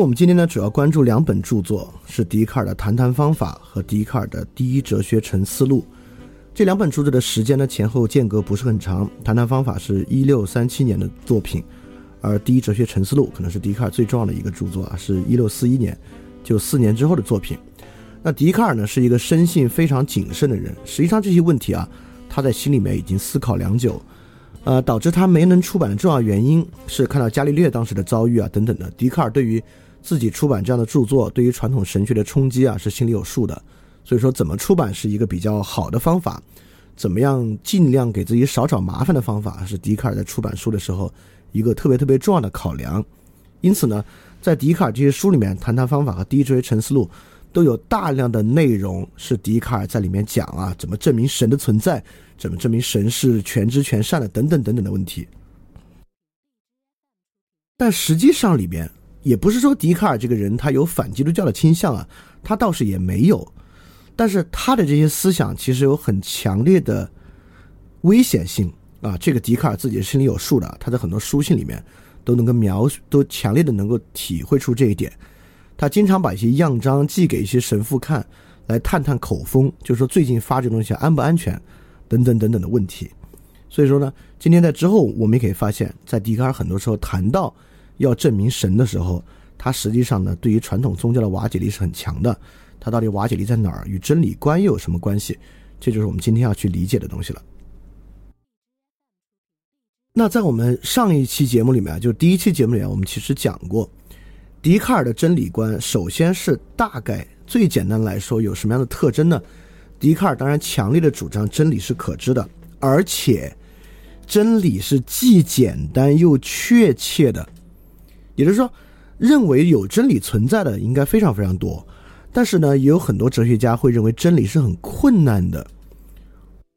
我们今天呢，主要关注两本著作，是笛卡尔的《谈谈方法》和笛卡尔的《第一哲学沉思录》。这两本著作的时间呢，前后间隔不是很长。《谈谈方法》是一六三七年的作品，而《第一哲学沉思录》可能是笛卡尔最重要的一个著作啊，是一六四一年，就四年之后的作品。那笛卡尔呢，是一个生性非常谨慎的人。实际上，这些问题啊，他在心里面已经思考良久。呃，导致他没能出版的重要原因是看到伽利略当时的遭遇啊，等等的。笛卡尔对于自己出版这样的著作，对于传统神学的冲击啊，是心里有数的。所以说，怎么出版是一个比较好的方法，怎么样尽量给自己少找麻烦的方法，是笛卡尔在出版书的时候一个特别特别重要的考量。因此呢，在笛卡尔这些书里面，《谈谈方法》和《第一哲学沉思录》。都有大量的内容是笛卡尔在里面讲啊，怎么证明神的存在，怎么证明神是全知全善的，等等等等的问题。但实际上里边也不是说笛卡尔这个人他有反基督教的倾向啊，他倒是也没有。但是他的这些思想其实有很强烈的危险性啊，这个笛卡尔自己心里有数的，他在很多书信里面都能够描述，都强烈的能够体会出这一点。他经常把一些样章寄给一些神父看，来探探口风，就说最近发这东西安不安全，等等等等的问题。所以说呢，今天在之后我们也可以发现，在笛卡尔很多时候谈到要证明神的时候，他实际上呢对于传统宗教的瓦解力是很强的。他到底瓦解力在哪儿？与真理观又有什么关系？这就是我们今天要去理解的东西了。那在我们上一期节目里面，就第一期节目里面，我们其实讲过。笛卡尔的真理观，首先是大概最简单来说有什么样的特征呢？笛卡尔当然强烈的主张真理是可知的，而且真理是既简单又确切的。也就是说，认为有真理存在的应该非常非常多，但是呢，也有很多哲学家会认为真理是很困难的，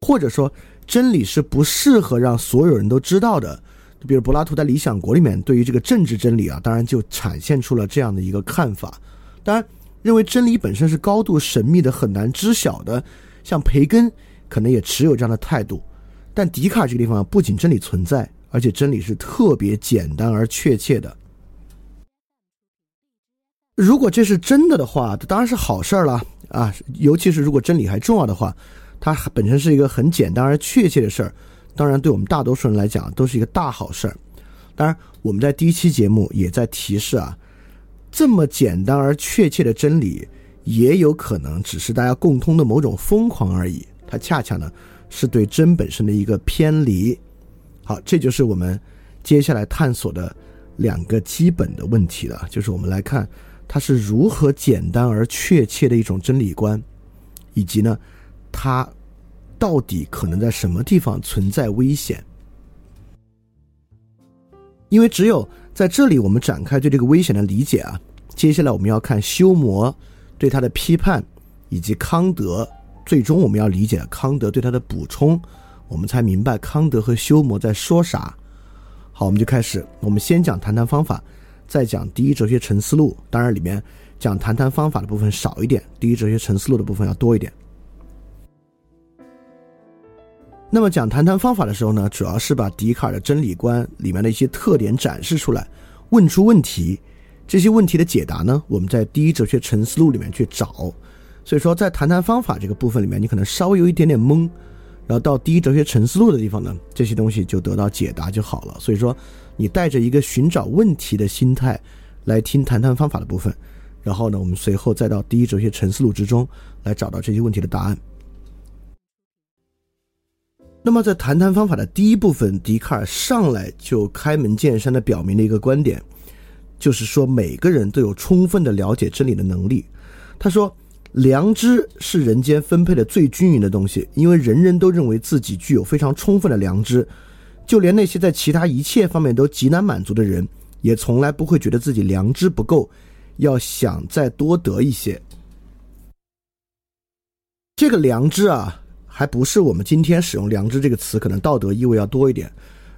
或者说真理是不适合让所有人都知道的。比如柏拉图在《理想国》里面对于这个政治真理啊，当然就展现出了这样的一个看法。当然，认为真理本身是高度神秘的、很难知晓的，像培根可能也持有这样的态度。但笛卡尔这个地方不仅真理存在，而且真理是特别简单而确切的。如果这是真的的话，这当然是好事儿了啊！尤其是如果真理还重要的话，它本身是一个很简单而确切的事儿。当然，对我们大多数人来讲，都是一个大好事儿。当然，我们在第一期节目也在提示啊，这么简单而确切的真理，也有可能只是大家共通的某种疯狂而已。它恰恰呢，是对真本身的一个偏离。好，这就是我们接下来探索的两个基本的问题了，就是我们来看它是如何简单而确切的一种真理观，以及呢，它。到底可能在什么地方存在危险？因为只有在这里，我们展开对这个危险的理解啊。接下来我们要看修谟对他的批判，以及康德最终我们要理解康德对他的补充，我们才明白康德和修谟在说啥。好，我们就开始。我们先讲谈谈方法，再讲第一哲学沉思录。当然，里面讲谈谈方法的部分少一点，第一哲学沉思录的部分要多一点。那么讲谈谈方法的时候呢，主要是把笛卡尔的真理观里面的一些特点展示出来，问出问题。这些问题的解答呢，我们在第一哲学沉思录里面去找。所以说，在谈谈方法这个部分里面，你可能稍微有一点点懵，然后到第一哲学沉思录的地方呢，这些东西就得到解答就好了。所以说，你带着一个寻找问题的心态来听谈谈方法的部分，然后呢，我们随后再到第一哲学沉思录之中来找到这些问题的答案。那么，在谈谈方法的第一部分，笛卡尔上来就开门见山的表明了一个观点，就是说每个人都有充分的了解真理的能力。他说，良知是人间分配的最均匀的东西，因为人人都认为自己具有非常充分的良知，就连那些在其他一切方面都极难满足的人，也从来不会觉得自己良知不够，要想再多得一些。这个良知啊。还不是我们今天使用“良知”这个词，可能道德意味要多一点。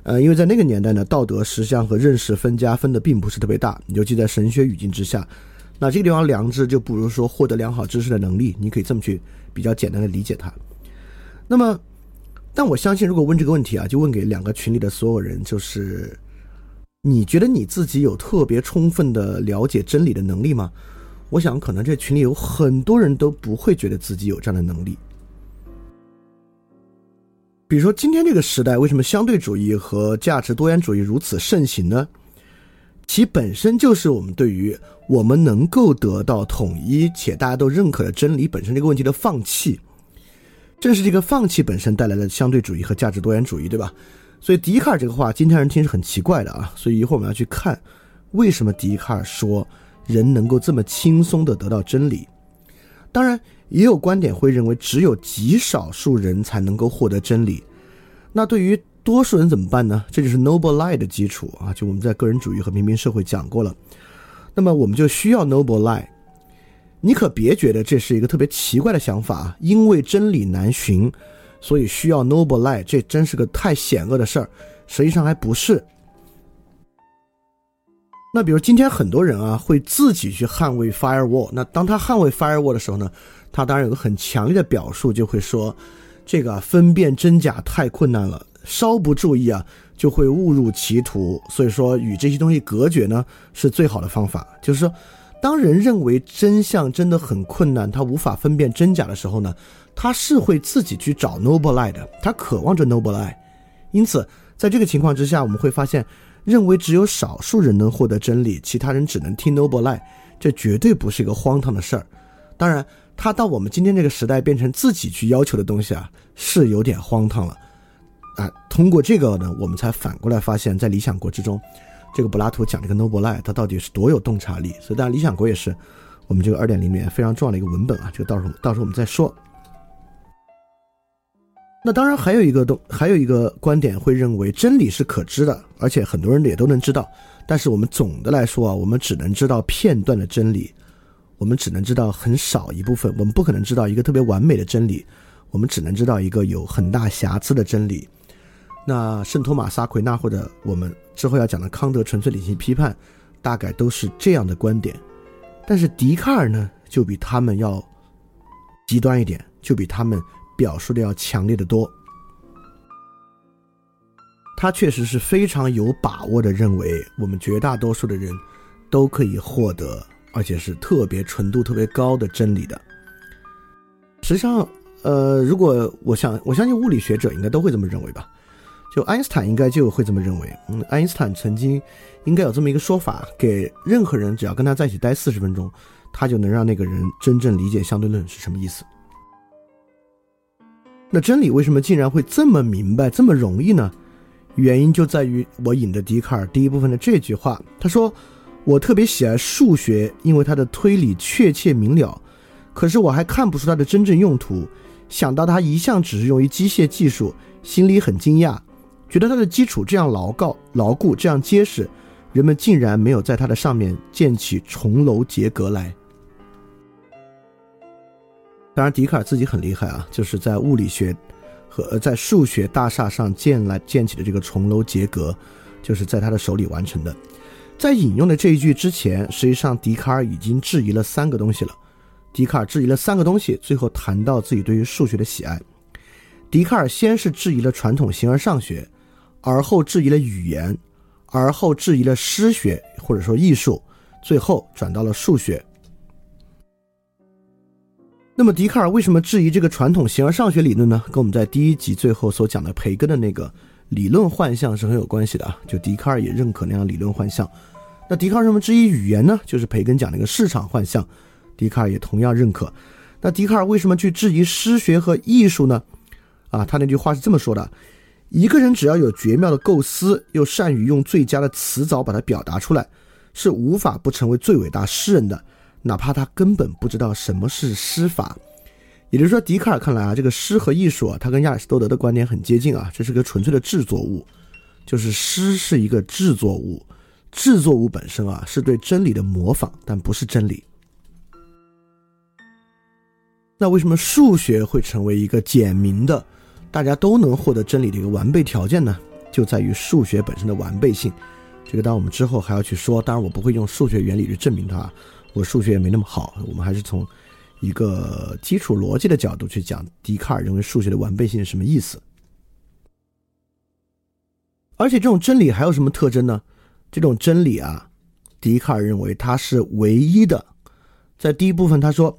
呃，因为在那个年代呢，道德实相和认识分家分的并不是特别大，尤其在神学语境之下。那这个地方良知就不如说获得良好知识的能力，你可以这么去比较简单的理解它。那么，但我相信，如果问这个问题啊，就问给两个群里的所有人，就是你觉得你自己有特别充分的了解真理的能力吗？我想，可能这群里有很多人都不会觉得自己有这样的能力。比如说，今天这个时代，为什么相对主义和价值多元主义如此盛行呢？其本身就是我们对于我们能够得到统一且大家都认可的真理本身这个问题的放弃。正是这个放弃本身带来的相对主义和价值多元主义，对吧？所以笛卡尔这个话，今天人听是很奇怪的啊。所以一会儿我们要去看，为什么笛卡尔说人能够这么轻松的得到真理。当然，也有观点会认为，只有极少数人才能够获得真理。那对于多数人怎么办呢？这就是 noble lie 的基础啊！就我们在个人主义和平民社会讲过了。那么我们就需要 noble lie。你可别觉得这是一个特别奇怪的想法，因为真理难寻，所以需要 noble lie，这真是个太险恶的事儿。实际上还不是。那比如今天很多人啊，会自己去捍卫 firewall。那当他捍卫 firewall 的时候呢，他当然有个很强烈的表述，就会说，这个分辨真假太困难了。稍不注意啊，就会误入歧途。所以说，与这些东西隔绝呢，是最好的方法。就是说，当人认为真相真的很困难，他无法分辨真假的时候呢，他是会自己去找 noble lie 的。他渴望着 noble lie。因此，在这个情况之下，我们会发现，认为只有少数人能获得真理，其他人只能听 noble lie，这绝对不是一个荒唐的事儿。当然，他到我们今天这个时代变成自己去要求的东西啊，是有点荒唐了。啊，通过这个呢，我们才反过来发现，在《理想国》之中，这个柏拉图讲这个 noble lie，它到底是多有洞察力。所以，当然，《理想国》也是我们这个二点零里面非常重要的一个文本啊。这个到时候到时候我们再说。那当然还有一个东，还有一个观点会认为真理是可知的，而且很多人也都能知道。但是我们总的来说啊，我们只能知道片段的真理，我们只能知道很少一部分，我们不可能知道一个特别完美的真理，我们只能知道一个有很大瑕疵的真理。那圣托马斯·阿奎纳或者我们之后要讲的康德纯粹理性批判，大概都是这样的观点。但是笛卡尔呢，就比他们要极端一点，就比他们表述的要强烈的多。他确实是非常有把握的认为，我们绝大多数的人都可以获得，而且是特别纯度特别高的真理的。实际上，呃，如果我想，我相信物理学者应该都会这么认为吧。就爱因斯坦应该就会这么认为。嗯，爱因斯坦曾经应该有这么一个说法：给任何人只要跟他在一起待四十分钟，他就能让那个人真正理解相对论是什么意思。那真理为什么竟然会这么明白、这么容易呢？原因就在于我引的笛卡尔第一部分的这句话。他说：“我特别喜爱数学，因为它的推理确切明了。可是我还看不出它的真正用途。想到它一向只是用于机械技术，心里很惊讶。”觉得它的基础这样牢靠牢固，这样结实，人们竟然没有在它的上面建起重楼结阁来。当然，笛卡尔自己很厉害啊，就是在物理学和在数学大厦上建来建起的这个重楼结阁，就是在他的手里完成的。在引用的这一句之前，实际上笛卡尔已经质疑了三个东西了。笛卡尔质疑了三个东西，最后谈到自己对于数学的喜爱。笛卡尔先是质疑了传统形而上学。而后质疑了语言，而后质疑了诗学或者说艺术，最后转到了数学。那么笛卡尔为什么质疑这个传统形而上学理论呢？跟我们在第一集最后所讲的培根的那个理论幻象是很有关系的啊。就笛卡尔也认可那样理论幻象。那笛卡尔为什么质疑语言呢？就是培根讲那个市场幻象，笛卡尔也同样认可。那笛卡尔为什么去质疑诗学和艺术呢？啊，他那句话是这么说的。一个人只要有绝妙的构思，又善于用最佳的词藻把它表达出来，是无法不成为最伟大诗人的，哪怕他根本不知道什么是诗法。也就是说，笛卡尔看来啊，这个诗和艺术啊，他跟亚里士多德的观点很接近啊，这是个纯粹的制作物，就是诗是一个制作物，制作物本身啊是对真理的模仿，但不是真理。那为什么数学会成为一个简明的？大家都能获得真理的一个完备条件呢，就在于数学本身的完备性。这个当然我们之后还要去说，当然我不会用数学原理去证明它，我数学也没那么好。我们还是从一个基础逻辑的角度去讲，笛卡尔认为数学的完备性是什么意思。而且这种真理还有什么特征呢？这种真理啊，笛卡尔认为它是唯一的。在第一部分他说，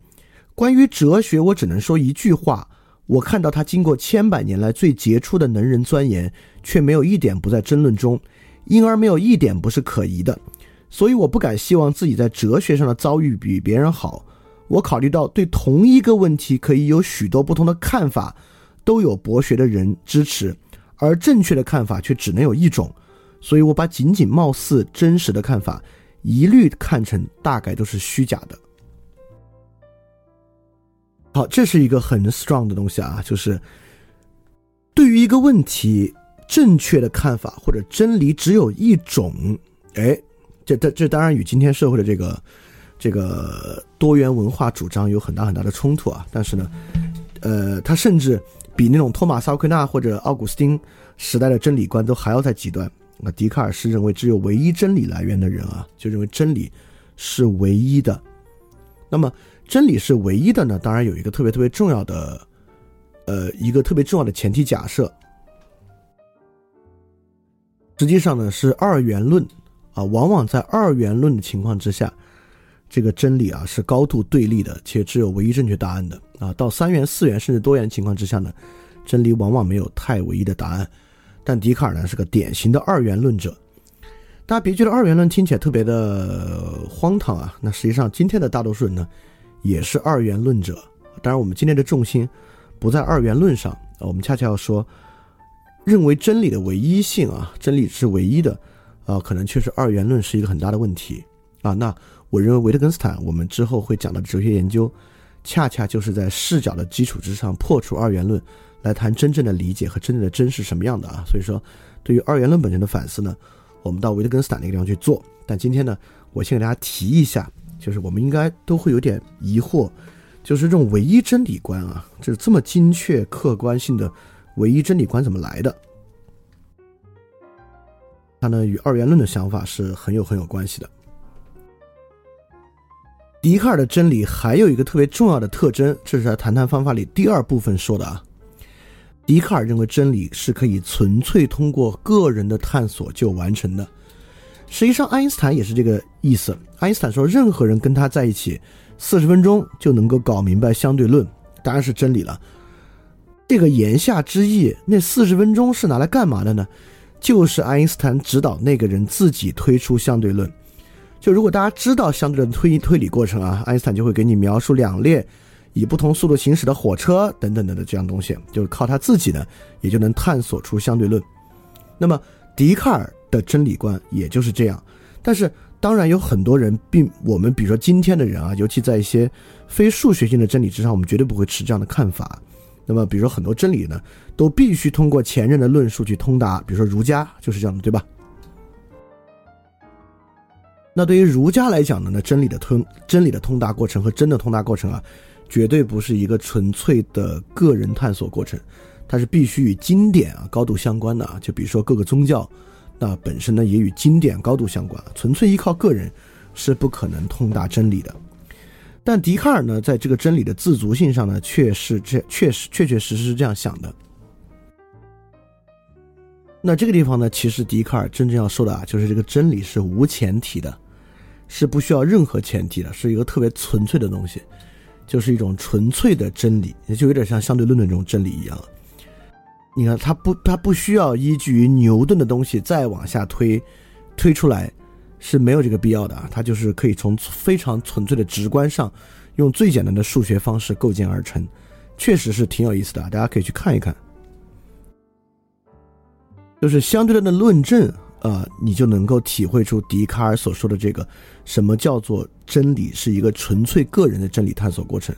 关于哲学，我只能说一句话：我看到他经过千百年来最杰出的能人钻研，却没有一点不在争论中，因而没有一点不是可疑的。所以我不敢希望自己在哲学上的遭遇比别人好。我考虑到对同一个问题可以有许多不同的看法，都有博学的人支持，而正确的看法却只能有一种。所以我把仅仅貌似真实的看法，一律看成大概都是虚假的。好，这是一个很 strong 的东西啊，就是对于一个问题，正确的看法或者真理只有一种，哎。这这这当然与今天社会的这个这个多元文化主张有很大很大的冲突啊！但是呢，呃，他甚至比那种托马斯·奥奎纳或者奥古斯丁时代的真理观都还要在极端。那笛卡尔是认为只有唯一真理来源的人啊，就认为真理是唯一的。那么真理是唯一的呢？当然有一个特别特别重要的，呃，一个特别重要的前提假设，实际上呢是二元论。啊，往往在二元论的情况之下，这个真理啊是高度对立的，且只有唯一正确答案的啊。到三元、四元甚至多元情况之下呢，真理往往没有太唯一的答案。但笛卡尔呢是个典型的二元论者。大家别觉得二元论听起来特别的荒唐啊，那实际上今天的大多数人呢也是二元论者。当然，我们今天的重心不在二元论上，我们恰恰要说，认为真理的唯一性啊，真理是唯一的。啊，可能确实二元论是一个很大的问题啊。那我认为维特根斯坦，我们之后会讲到哲学研究，恰恰就是在视角的基础之上破除二元论，来谈真正的理解和真正的真是什么样的啊。所以说，对于二元论本身的反思呢，我们到维特根斯坦那个地方去做。但今天呢，我先给大家提一下，就是我们应该都会有点疑惑，就是这种唯一真理观啊，就是这么精确客观性的唯一真理观怎么来的？它呢与二元论的想法是很有很有关系的。笛卡尔的真理还有一个特别重要的特征，这是他谈谈方法里第二部分说的啊。笛卡尔认为真理是可以纯粹通过个人的探索就完成的。实际上，爱因斯坦也是这个意思。爱因斯坦说，任何人跟他在一起四十分钟就能够搞明白相对论，当然是真理了。这个言下之意，那四十分钟是拿来干嘛的呢？就是爱因斯坦指导那个人自己推出相对论。就如果大家知道相对论推推理过程啊，爱因斯坦就会给你描述两列以不同速度行驶的火车等等等的这样东西，就是靠他自己呢，也就能探索出相对论。那么笛卡尔的真理观也就是这样。但是当然有很多人并我们比如说今天的人啊，尤其在一些非数学性的真理之上，我们绝对不会持这样的看法。那么比如说很多真理呢。都必须通过前任的论述去通达，比如说儒家就是这样的，对吧？那对于儒家来讲呢，那真理的通真理的通达过程和真的通达过程啊，绝对不是一个纯粹的个人探索过程，它是必须与经典啊高度相关的啊。就比如说各个宗教，那本身呢也与经典高度相关，纯粹依靠个人是不可能通达真理的。但笛卡尔呢，在这个真理的自足性上呢，却是这确实确确实实是这样想的。那这个地方呢，其实笛卡尔真正要说的啊，就是这个真理是无前提的，是不需要任何前提的，是一个特别纯粹的东西，就是一种纯粹的真理，也就有点像相对论的这种真理一样。你看，它不，它不需要依据于牛顿的东西再往下推，推出来是没有这个必要的啊，它就是可以从非常纯粹的直观上，用最简单的数学方式构建而成，确实是挺有意思的，大家可以去看一看。就是相对论的论证啊，你就能够体会出笛卡尔所说的这个什么叫做真理是一个纯粹个人的真理探索过程。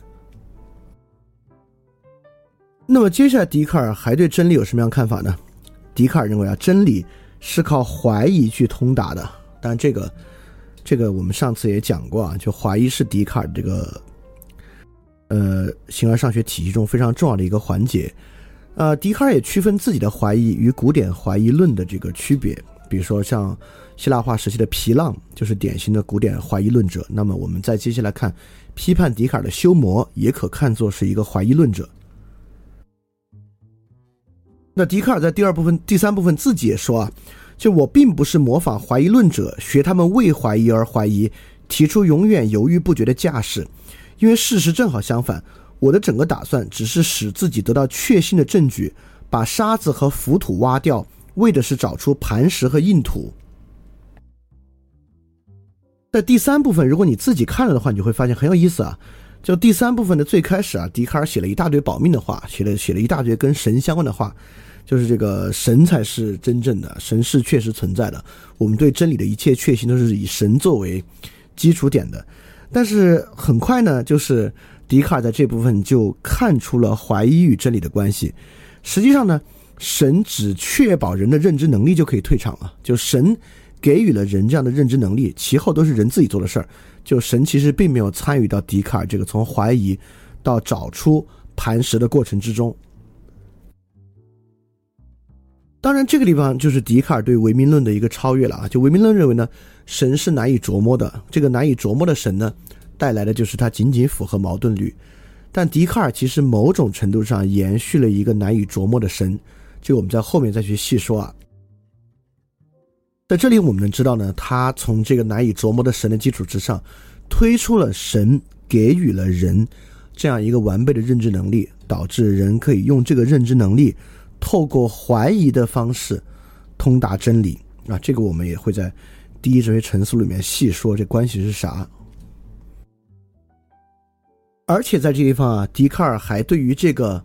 那么接下来，笛卡尔还对真理有什么样看法呢？笛卡尔认为啊，真理是靠怀疑去通达的。但，这个这个我们上次也讲过啊，就怀疑是笛卡尔这个呃形而上学体系中非常重要的一个环节。呃，笛卡尔也区分自己的怀疑与古典怀疑论的这个区别，比如说像希腊化时期的皮浪就是典型的古典怀疑论者。那么我们再接下来看批判笛卡尔的修谟，也可看作是一个怀疑论者。那笛卡尔在第二部分、第三部分自己也说啊，就我并不是模仿怀疑论者，学他们为怀疑而怀疑，提出永远犹豫不决的架势，因为事实正好相反。我的整个打算只是使自己得到确信的证据，把沙子和浮土挖掉，为的是找出磐石和硬土。在第三部分，如果你自己看了的话，你就会发现很有意思啊。就第三部分的最开始啊，笛卡尔写了一大堆保命的话，写了写了一大堆跟神相关的话，就是这个神才是真正的，神是确实存在的。我们对真理的一切确信都是以神作为基础点的。但是很快呢，就是笛卡尔在这部分就看出了怀疑与真理的关系。实际上呢，神只确保人的认知能力就可以退场了。就神给予了人这样的认知能力，其后都是人自己做的事儿。就神其实并没有参与到笛卡尔这个从怀疑到找出磐石的过程之中。当然，这个地方就是笛卡尔对唯名论的一个超越了啊！就唯名论认为呢。神是难以琢磨的，这个难以琢磨的神呢，带来的就是它仅仅符合矛盾律。但笛卡尔其实某种程度上延续了一个难以琢磨的神，这个我们在后面再去细说啊。在这里我们能知道呢，他从这个难以琢磨的神的基础之上，推出了神给予了人这样一个完备的认知能力，导致人可以用这个认知能力，透过怀疑的方式通达真理啊。这个我们也会在。第一哲学陈述里面细说这关系是啥，而且在这地方啊，笛卡尔还对于这个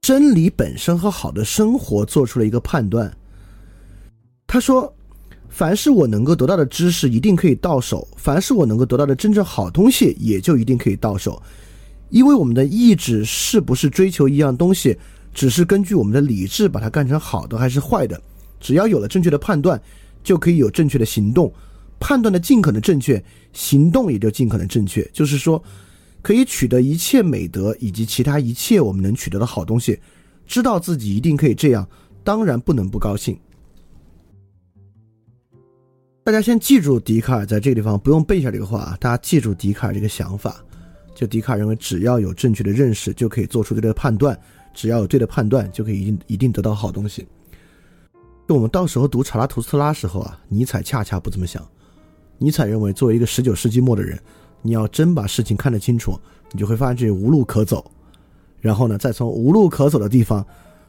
真理本身和好的生活做出了一个判断。他说：“凡是我能够得到的知识，一定可以到手；凡是我能够得到的真正好东西，也就一定可以到手。因为我们的意志是不是追求一样东西，只是根据我们的理智把它干成好的还是坏的。只要有了正确的判断。”就可以有正确的行动，判断的尽可能正确，行动也就尽可能正确。就是说，可以取得一切美德以及其他一切我们能取得的好东西，知道自己一定可以这样，当然不能不高兴。大家先记住笛卡尔在这个地方不用背下这个话，大家记住笛卡尔这个想法。就笛卡尔认为，只要有正确的认识，就可以做出对的判断；只要有对的判断，就可以一定一定得到好东西。就我们到时候读查拉图斯特拉时候啊，尼采恰恰不这么想。尼采认为，作为一个十九世纪末的人，你要真把事情看得清楚，你就会发现这无路可走。然后呢，再从无路可走的地方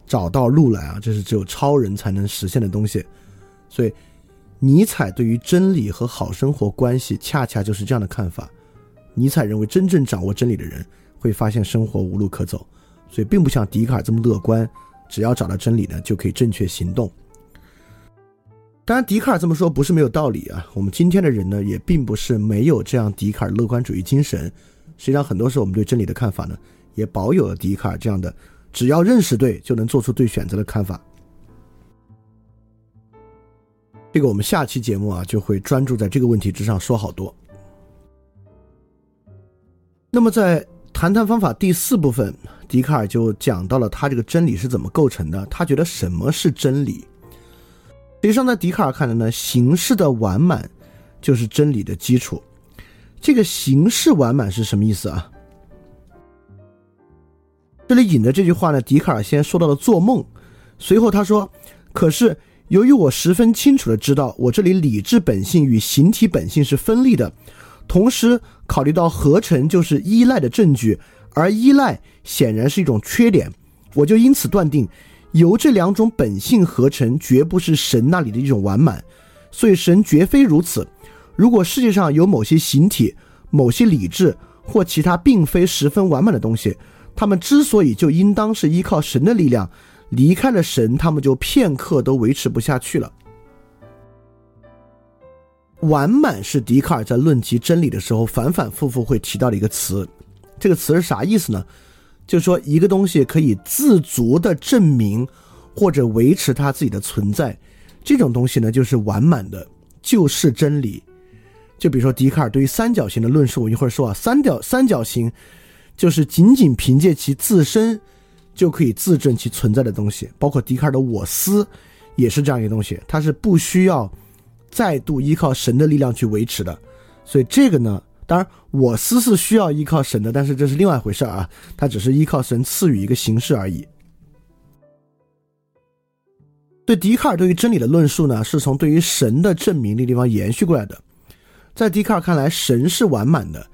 找到路来啊，这是只有超人才能实现的东西。所以，尼采对于真理和好生活关系，恰恰就是这样的看法。尼采认为，真正掌握真理的人会发现生活无路可走，所以并不像笛卡尔这么乐观，只要找到真理呢，就可以正确行动。当然，笛卡尔这么说不是没有道理啊。我们今天的人呢，也并不是没有这样笛卡尔乐观主义精神。实际上，很多时候我们对真理的看法呢，也保有了笛卡尔这样的“只要认识对，就能做出对选择”的看法。这个我们下期节目啊，就会专注在这个问题之上说好多。那么，在谈谈方法第四部分，笛卡尔就讲到了他这个真理是怎么构成的。他觉得什么是真理？实际上，在笛卡尔看来呢，形式的完满就是真理的基础。这个形式完满是什么意思啊？这里引的这句话呢，笛卡尔先说到了做梦，随后他说：“可是由于我十分清楚的知道，我这里理智本性与形体本性是分立的，同时考虑到合成就是依赖的证据，而依赖显然是一种缺点，我就因此断定。”由这两种本性合成，绝不是神那里的一种完满，所以神绝非如此。如果世界上有某些形体、某些理智或其他并非十分完满的东西，他们之所以就应当是依靠神的力量，离开了神，他们就片刻都维持不下去了。完满是笛卡尔在论及真理的时候反反复复会提到的一个词，这个词是啥意思呢？就是说，一个东西可以自足的证明或者维持它自己的存在，这种东西呢，就是完满的，就是真理。就比如说，笛卡尔对于三角形的论述，我一会儿说啊，三角三角形就是仅仅凭借其自身就可以自证其存在的东西。包括笛卡尔的我思也是这样一个东西，它是不需要再度依靠神的力量去维持的。所以这个呢。当然，我思是需要依靠神的，但是这是另外一回事啊，它只是依靠神赐予一个形式而已。对笛卡尔对于真理的论述呢，是从对于神的证明那地方延续过来的。在笛卡尔看来，神是完满的，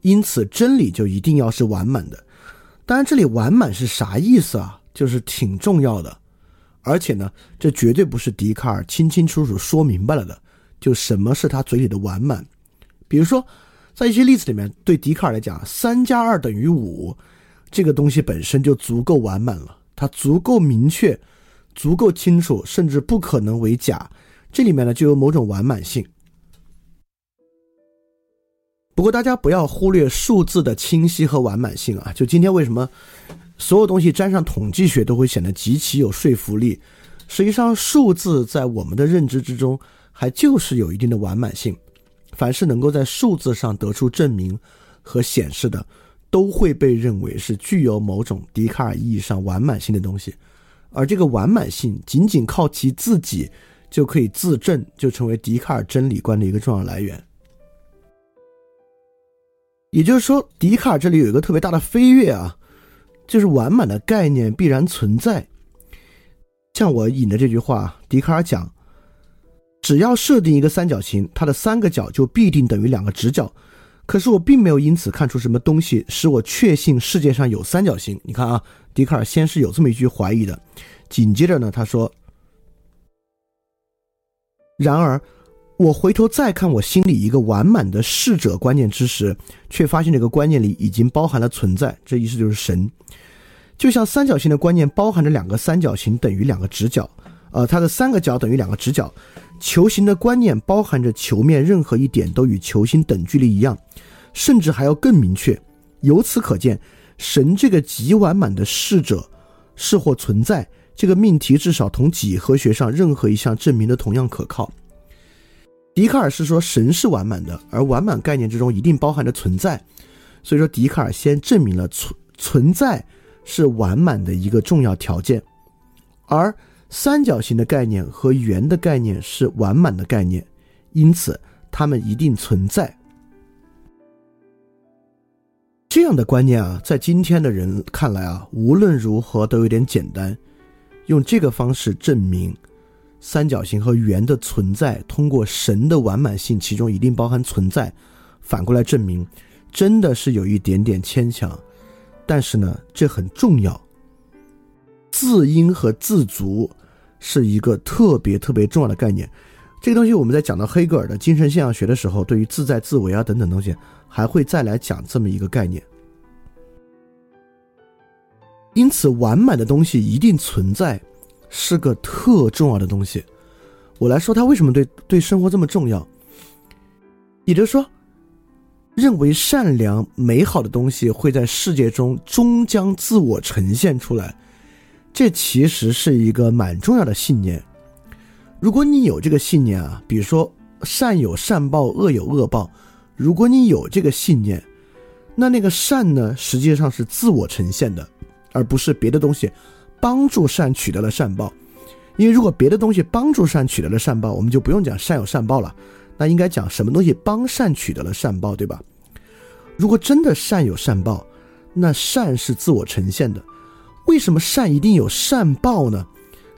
因此真理就一定要是完满的。当然，这里完满是啥意思啊？就是挺重要的。而且呢，这绝对不是笛卡尔清清楚楚说明白了的。就什么是他嘴里的完满？比如说，在一些例子里面，对笛卡尔来讲，三加二等于五，这个东西本身就足够完满了，它足够明确，足够清楚，甚至不可能为假。这里面呢，就有某种完满性。不过，大家不要忽略数字的清晰和完满性啊！就今天为什么？所有东西沾上统计学都会显得极其有说服力。实际上，数字在我们的认知之中还就是有一定的完满性。凡是能够在数字上得出证明和显示的，都会被认为是具有某种笛卡尔意义上完满性的东西。而这个完满性仅仅靠其自己就可以自证，就成为笛卡尔真理观的一个重要来源。也就是说，笛卡尔这里有一个特别大的飞跃啊。就是完满的概念必然存在。像我引的这句话，笛卡尔讲：只要设定一个三角形，它的三个角就必定等于两个直角。可是我并没有因此看出什么东西使我确信世界上有三角形。你看啊，笛卡尔先是有这么一句怀疑的，紧接着呢，他说：然而，我回头再看我心里一个完满的逝者观念之时，却发现这个观念里已经包含了存在。这意思就是神。就像三角形的观念包含着两个三角形等于两个直角，呃，它的三个角等于两个直角。球形的观念包含着球面任何一点都与球形等距离一样，甚至还要更明确。由此可见，神这个极完满的逝者是或存在这个命题，至少同几何学上任何一项证明的同样可靠。笛卡尔是说神是完满的，而完满概念之中一定包含着存在，所以说笛卡尔先证明了存存在。是完满的一个重要条件，而三角形的概念和圆的概念是完满的概念，因此它们一定存在。这样的观念啊，在今天的人看来啊，无论如何都有点简单。用这个方式证明三角形和圆的存在，通过神的完满性，其中一定包含存在，反过来证明，真的是有一点点牵强。但是呢，这很重要。自因和自足是一个特别特别重要的概念。这个东西我们在讲到黑格尔的精神现象学的时候，对于自在、自为啊等等东西，还会再来讲这么一个概念。因此，完满的东西一定存在，是个特重要的东西。我来说，它为什么对对生活这么重要？也就是说。认为善良美好的东西会在世界中终将自我呈现出来，这其实是一个蛮重要的信念。如果你有这个信念啊，比如说善有善报，恶有恶报，如果你有这个信念，那那个善呢，实际上是自我呈现的，而不是别的东西帮助善取得了善报。因为如果别的东西帮助善取得了善报，我们就不用讲善有善报了。那应该讲什么东西帮善取得了善报，对吧？如果真的善有善报，那善是自我呈现的。为什么善一定有善报呢？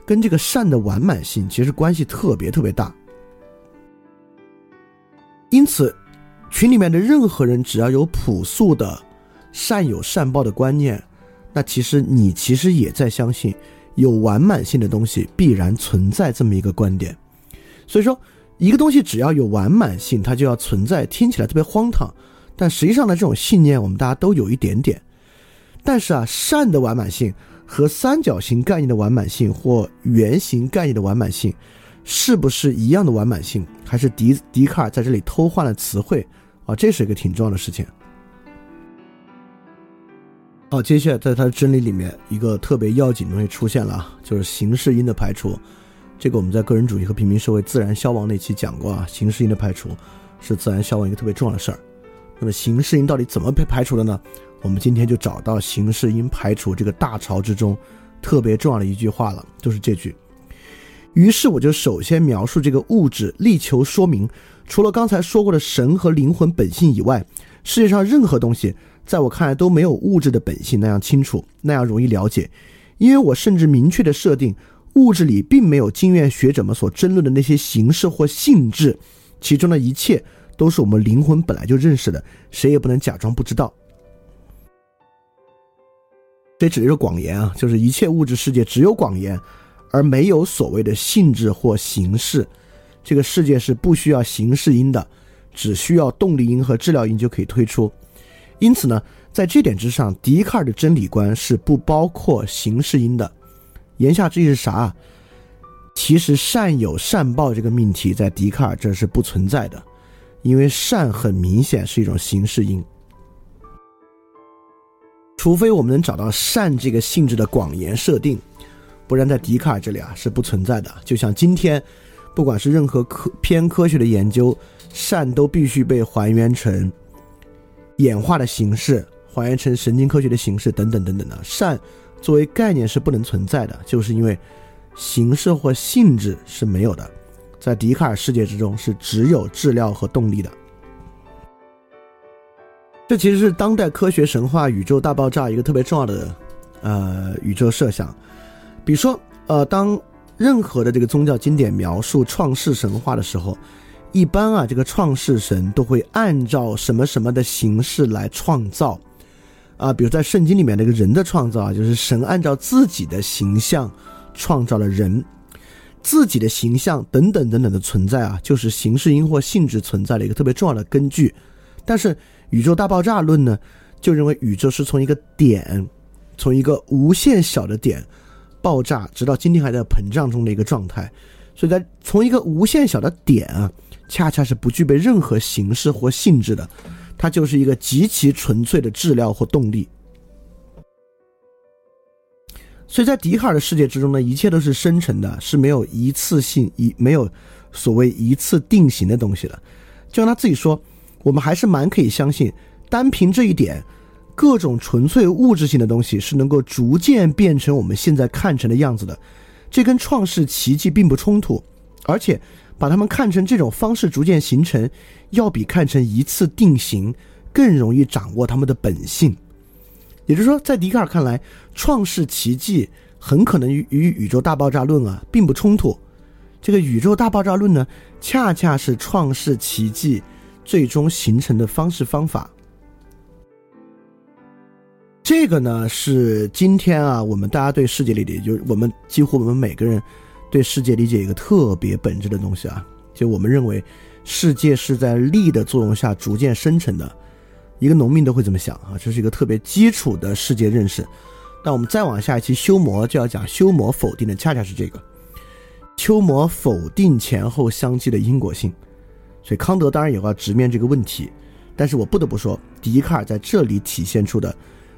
跟这个善的完满性其实关系特别特别大。因此，群里面的任何人只要有朴素的善有善报的观念，那其实你其实也在相信有完满性的东西必然存在这么一个观点。所以说。一个东西只要有完满性，它就要存在。听起来特别荒唐，但实际上呢，这种信念我们大家都有一点点。但是啊，善的完满性和三角形概念的完满性或圆形概念的完满性，是不是一样的完满性？还是笛笛卡尔在这里偷换了词汇啊？这是一个挺重要的事情。好，接下来在他的真理里面，一个特别要紧的东西出现了，就是形式因的排除。这个我们在个人主义和平民社会自然消亡那期讲过啊，形式因的排除是自然消亡一个特别重要的事儿。那么形式因到底怎么被排除的呢？我们今天就找到形式应排除这个大潮之中特别重要的一句话了，就是这句。于是我就首先描述这个物质，力求说明，除了刚才说过的神和灵魂本性以外，世界上任何东西在我看来都没有物质的本性那样清楚，那样容易了解，因为我甚至明确的设定。物质里并没有经验学者们所争论的那些形式或性质，其中的一切都是我们灵魂本来就认识的，谁也不能假装不知道。这指的是广言啊，就是一切物质世界只有广言，而没有所谓的性质或形式。这个世界是不需要形式因的，只需要动力因和治疗因就可以推出。因此呢，在这点之上，笛卡尔的真理观是不包括形式因的。言下之意是啥？其实善有善报这个命题在笛卡尔这是不存在的，因为善很明显是一种形式因。除非我们能找到善这个性质的广言设定，不然在笛卡尔这里啊是不存在的。就像今天，不管是任何科偏科学的研究，善都必须被还原成演化的形式，还原成神经科学的形式等等等等的善。作为概念是不能存在的，就是因为形式或性质是没有的，在笛卡尔世界之中是只有质料和动力的。这其实是当代科学神话宇宙大爆炸一个特别重要的呃宇宙设想。比如说，呃，当任何的这个宗教经典描述创世神话的时候，一般啊，这个创世神都会按照什么什么的形式来创造。啊，比如在圣经里面那个人的创造啊，就是神按照自己的形象创造了人，自己的形象等等等等的存在啊，就是形式因或性质存在的一个特别重要的根据。但是宇宙大爆炸论呢，就认为宇宙是从一个点，从一个无限小的点爆炸，直到今天还在膨胀中的一个状态。所以在从一个无限小的点啊，恰恰是不具备任何形式或性质的。它就是一个极其纯粹的质料或动力，所以在笛卡尔的世界之中呢，一切都是生成的，是没有一次性一没有所谓一次定型的东西的。就像他自己说，我们还是蛮可以相信，单凭这一点，各种纯粹物质性的东西是能够逐渐变成我们现在看成的样子的，这跟创世奇迹并不冲突，而且。把它们看成这种方式逐渐形成，要比看成一次定型更容易掌握它们的本性。也就是说，在笛卡尔看来，创世奇迹很可能与宇宙大爆炸论啊并不冲突。这个宇宙大爆炸论呢，恰恰是创世奇迹最终形成的方式方法。这个呢，是今天啊，我们大家对世界理解，就是我们几乎我们每个人。对世界理解一个特别本质的东西啊，就我们认为，世界是在力的作用下逐渐生成的，一个农民都会这么想啊，这是一个特别基础的世界认识。那我们再往下一期修魔就要讲修魔否定的，恰恰是这个，修魔否定前后相继的因果性。所以康德当然也要直面这个问题，但是我不得不说，笛卡尔在这里体现出的，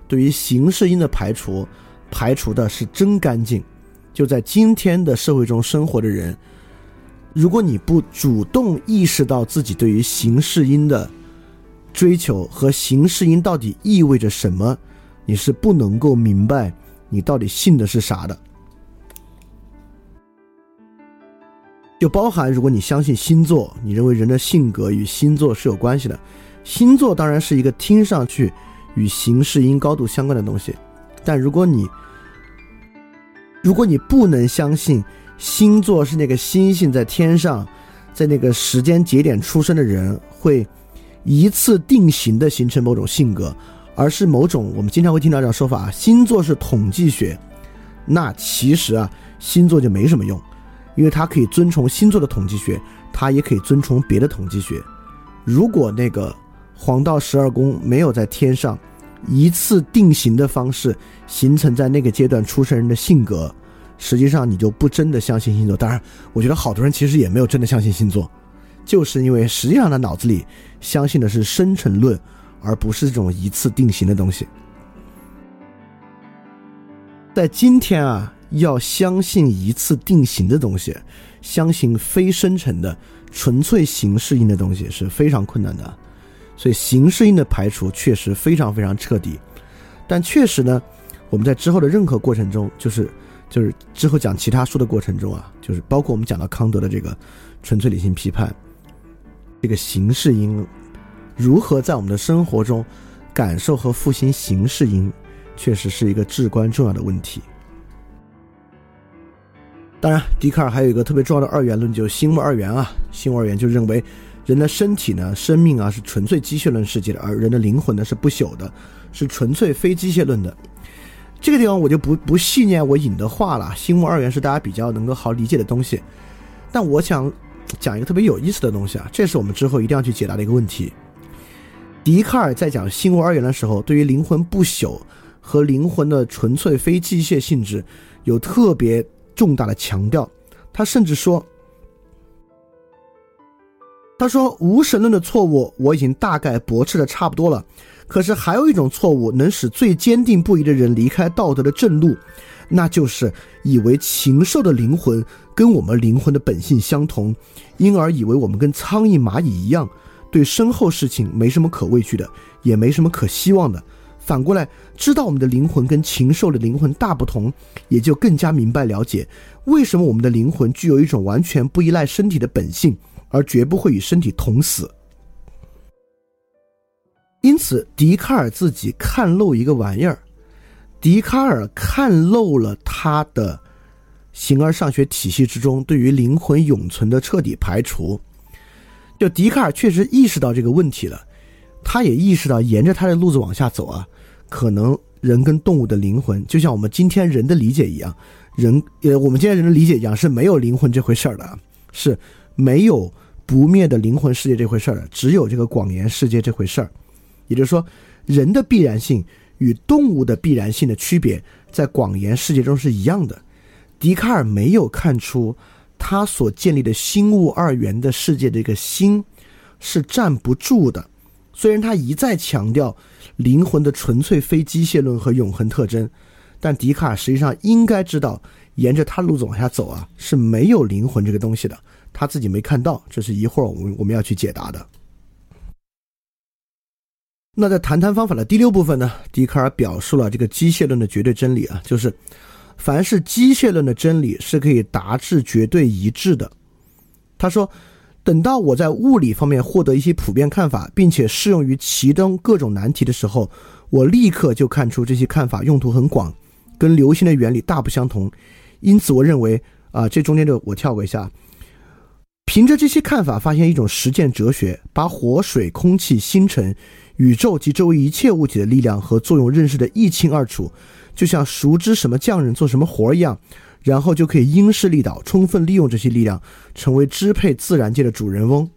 对于形式因的排除，排除的是真干净。就在今天的社会中生活的人，如果你不主动意识到自己对于形式因的追求和形式因到底意味着什么，你是不能够明白你到底信的是啥的。就包含如果你相信星座，你认为人的性格与星座是有关系的，星座当然是一个听上去与形式因高度相关的东西，但如果你如果你不能相信星座是那个星星在天上，在那个时间节点出生的人会一次定型的形成某种性格，而是某种我们经常会听到这样说法：星座是统计学。那其实啊，星座就没什么用，因为它可以遵从星座的统计学，它也可以遵从别的统计学。如果那个黄道十二宫没有在天上。一次定型的方式形成在那个阶段出生人的性格，实际上你就不真的相信星座。当然，我觉得好多人其实也没有真的相信星座，就是因为实际上他脑子里相信的是生成论，而不是这种一次定型的东西。在今天啊，要相信一次定型的东西，相信非生成的纯粹形式因的东西是非常困难的。所以形式因的排除确实非常非常彻底，但确实呢，我们在之后的任何过程中，就是就是之后讲其他书的过程中啊，就是包括我们讲到康德的这个纯粹理性批判，这个形式因如何在我们的生活中感受和复兴形式因，确实是一个至关重要的问题。当然，笛卡尔还有一个特别重要的二元论，就是心物二元啊。心物二元就认为人的身体呢、生命啊是纯粹机械论世界的，而人的灵魂呢是不朽的，是纯粹非机械论的。这个地方我就不不细念我引的话了。心物二元是大家比较能够好理解的东西，但我想讲一个特别有意思的东西啊，这是我们之后一定要去解答的一个问题。笛卡尔在讲心物二元的时候，对于灵魂不朽和灵魂的纯粹非机械性质有特别。重大的强调，他甚至说：“他说无神论的错误我已经大概驳斥的差不多了，可是还有一种错误能使最坚定不移的人离开道德的正路，那就是以为禽兽的灵魂跟我们灵魂的本性相同，因而以为我们跟苍蝇蚂蚁一样，对身后事情没什么可畏惧的，也没什么可希望的。”反过来，知道我们的灵魂跟禽兽的灵魂大不同，也就更加明白了解为什么我们的灵魂具有一种完全不依赖身体的本性，而绝不会与身体同死。因此，笛卡尔自己看漏一个玩意儿，笛卡尔看漏了他的形而上学体系之中对于灵魂永存的彻底排除。就笛卡尔确实意识到这个问题了，他也意识到沿着他的路子往下走啊。可能人跟动物的灵魂，就像我们今天人的理解一样，人呃，我们今天人的理解一样是没有灵魂这回事儿的，是没有不灭的灵魂世界这回事儿的，只有这个广言世界这回事儿。也就是说，人的必然性与动物的必然性的区别，在广言世界中是一样的。笛卡尔没有看出他所建立的心物二元的世界的一个心是站不住的。虽然他一再强调灵魂的纯粹非机械论和永恒特征，但笛卡尔实际上应该知道，沿着他路子往下走啊，是没有灵魂这个东西的。他自己没看到，这是一会儿我们我们要去解答的。那在谈谈方法的第六部分呢，笛卡尔表述了这个机械论的绝对真理啊，就是凡是机械论的真理是可以达至绝对一致的。他说。等到我在物理方面获得一些普遍看法，并且适用于其中各种难题的时候，我立刻就看出这些看法用途很广，跟流星的原理大不相同。因此，我认为啊，这中间的我跳过一下。凭着这些看法，发现一种实践哲学，把火、水、空气、星辰、宇宙及周围一切物体的力量和作用认识的一清二楚，就像熟知什么匠人做什么活儿一样。然后就可以因势利导，充分利用这些力量，成为支配自然界的主人翁。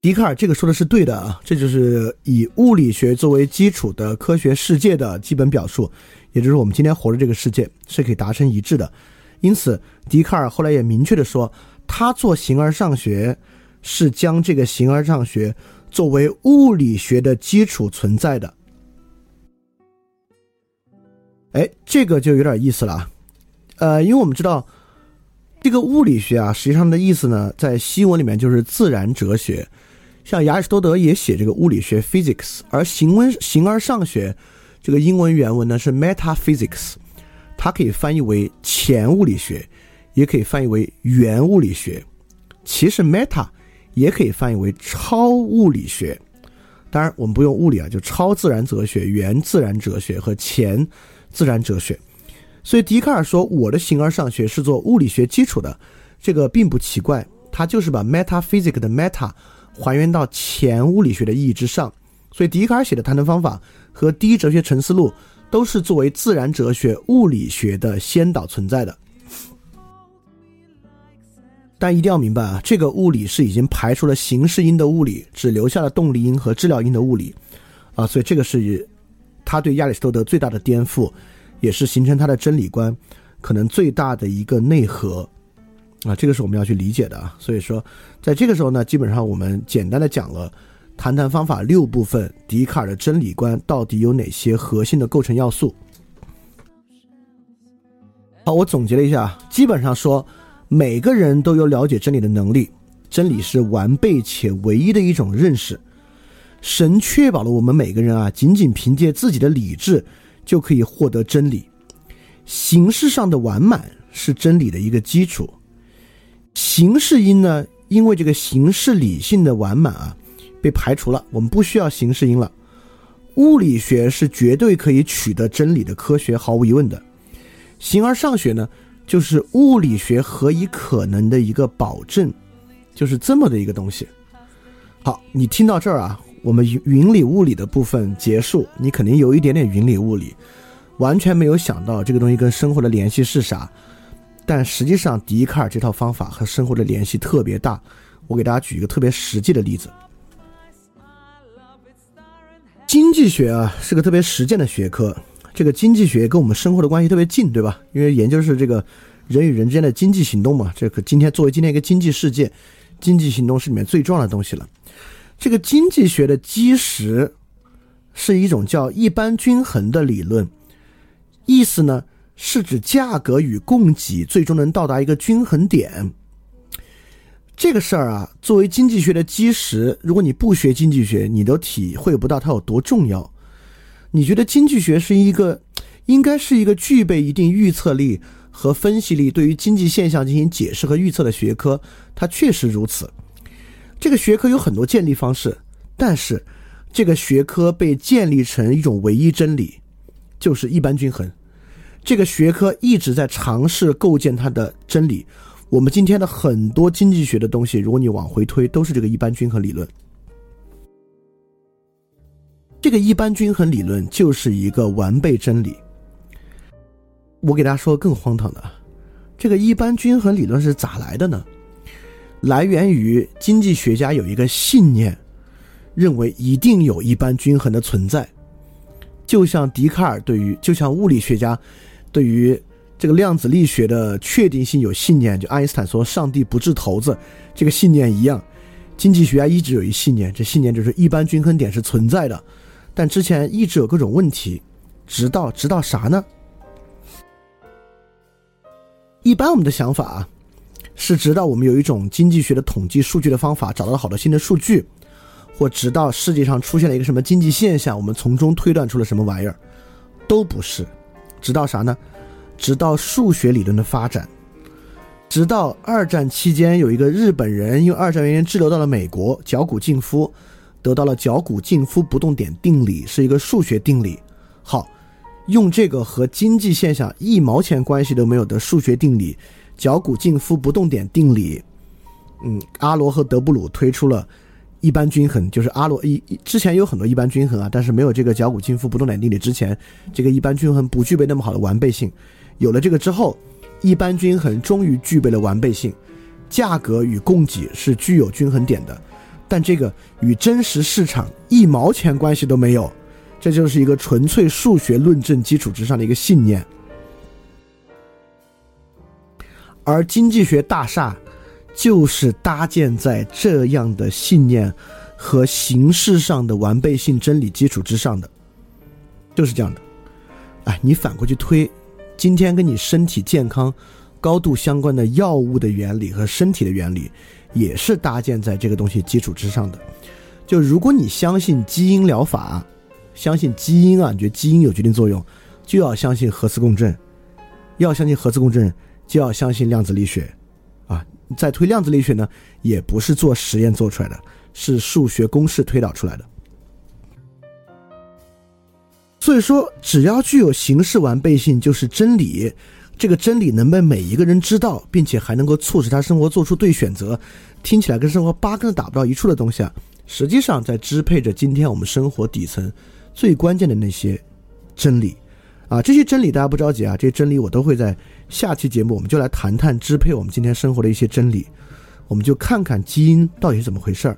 笛卡尔这个说的是对的啊，这就是以物理学作为基础的科学世界的基本表述，也就是我们今天活的这个世界是可以达成一致的。因此，笛卡尔后来也明确的说，他做形而上学是将这个形而上学作为物理学的基础存在的。哎，这个就有点意思了，呃，因为我们知道，这个物理学啊，实际上的意思呢，在西文里面就是自然哲学。像亚里士多德也写这个物理学 （physics），而形文形而上学这个英文原文呢是 metaphysics，它可以翻译为前物理学，也可以翻译为原物理学。其实 meta 也可以翻译为超物理学。当然，我们不用物理啊，就超自然哲学、原自然哲学和前。自然哲学，所以笛卡尔说我的形而上学是做物理学基础的，这个并不奇怪，他就是把 metaphysic 的 meta 还原到前物理学的意义之上。所以笛卡尔写的谈谈方法和第一哲学沉思录都是作为自然哲学物理学的先导存在的。但一定要明白啊，这个物理是已经排除了形式因的物理，只留下了动力因和质料因的物理啊，所以这个是。他对亚里士多德最大的颠覆，也是形成他的真理观可能最大的一个内核啊，这个是我们要去理解的啊。所以说，在这个时候呢，基本上我们简单的讲了谈谈方法六部分，笛卡尔的真理观到底有哪些核心的构成要素。好，我总结了一下，基本上说每个人都有了解真理的能力，真理是完备且唯一的一种认识。神确保了我们每个人啊，仅仅凭借自己的理智就可以获得真理。形式上的完满是真理的一个基础。形式因呢，因为这个形式理性的完满啊，被排除了，我们不需要形式因了。物理学是绝对可以取得真理的科学，毫无疑问的。形而上学呢，就是物理学何以可能的一个保证，就是这么的一个东西。好，你听到这儿啊，我们云云里雾里的部分结束，你肯定有一点点云里雾里，完全没有想到这个东西跟生活的联系是啥。但实际上，笛卡尔这套方法和生活的联系特别大。我给大家举一个特别实际的例子。经济学啊是个特别实践的学科，这个经济学跟我们生活的关系特别近，对吧？因为研究是这个人与人之间的经济行动嘛。这个今天作为今天一个经济世界，经济行动是里面最重要的东西了。这个经济学的基石是一种叫一般均衡的理论，意思呢是指价格与供给最终能到达一个均衡点。这个事儿啊，作为经济学的基石，如果你不学经济学，你都体会不到它有多重要。你觉得经济学是一个，应该是一个具备一定预测力和分析力，对于经济现象进行解释和预测的学科，它确实如此。这个学科有很多建立方式，但是这个学科被建立成一种唯一真理，就是一般均衡。这个学科一直在尝试构建它的真理。我们今天的很多经济学的东西，如果你往回推，都是这个一般均衡理论。这个一般均衡理论就是一个完备真理。我给大家说个更荒唐的，这个一般均衡理论是咋来的呢？来源于经济学家有一个信念，认为一定有一般均衡的存在，就像笛卡尔对于，就像物理学家对于。这个量子力学的确定性有信念，就爱因斯坦说“上帝不掷骰子”这个信念一样，经济学家一直有一信念，这信念就是一般均衡点是存在的，但之前一直有各种问题，直到直到啥呢？一般我们的想法啊，是直到我们有一种经济学的统计数据的方法，找到了好多新的数据，或直到世界上出现了一个什么经济现象，我们从中推断出了什么玩意儿，都不是，直到啥呢？直到数学理论的发展，直到二战期间，有一个日本人因为二战原因滞留到了美国，脚骨静夫得到了脚骨静夫不动点定理，是一个数学定理。好，用这个和经济现象一毛钱关系都没有的数学定理——脚骨静夫不动点定理，嗯，阿罗和德布鲁推出了一般均衡，就是阿罗一之前有很多一般均衡啊，但是没有这个脚骨静夫不动点定理之前，这个一般均衡不具备那么好的完备性。有了这个之后，一般均衡终于具备了完备性，价格与供给是具有均衡点的，但这个与真实市场一毛钱关系都没有，这就是一个纯粹数学论证基础之上的一个信念。而经济学大厦就是搭建在这样的信念和形式上的完备性真理基础之上的，就是这样的。哎，你反过去推。今天跟你身体健康高度相关的药物的原理和身体的原理，也是搭建在这个东西基础之上的。就如果你相信基因疗法，相信基因啊，你觉得基因有决定作用，就要相信核磁共振。要相信核磁共振，就要相信量子力学。啊，在推量子力学呢，也不是做实验做出来的，是数学公式推导出来的。所以说，只要具有形式完备性，就是真理。这个真理能被每一个人知道，并且还能够促使他生活做出对选择。听起来跟生活八竿子打不到一处的东西啊，实际上在支配着今天我们生活底层最关键的那些真理。啊，这些真理大家不着急啊，这些真理我都会在下期节目，我们就来谈谈支配我们今天生活的一些真理。我们就看看基因到底是怎么回事儿，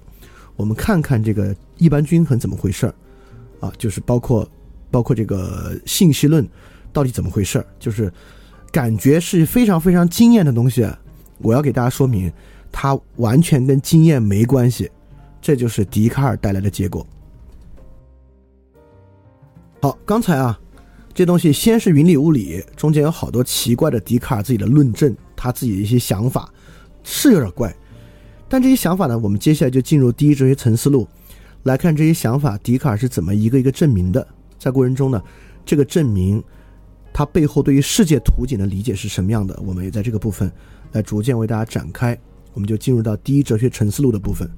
我们看看这个一般均衡怎么回事儿。啊，就是包括。包括这个信息论到底怎么回事儿？就是感觉是非常非常惊艳的东西。我要给大家说明，它完全跟经验没关系。这就是笛卡尔带来的结果。好，刚才啊，这东西先是云里雾里，中间有好多奇怪的笛卡尔自己的论证，他自己的一些想法是有点怪。但这些想法呢，我们接下来就进入第一哲学层思路，来看这些想法，笛卡尔是怎么一个一个证明的。在过程中呢，这个证明，它背后对于世界图景的理解是什么样的？我们也在这个部分来逐渐为大家展开。我们就进入到第一哲学层思路的部分。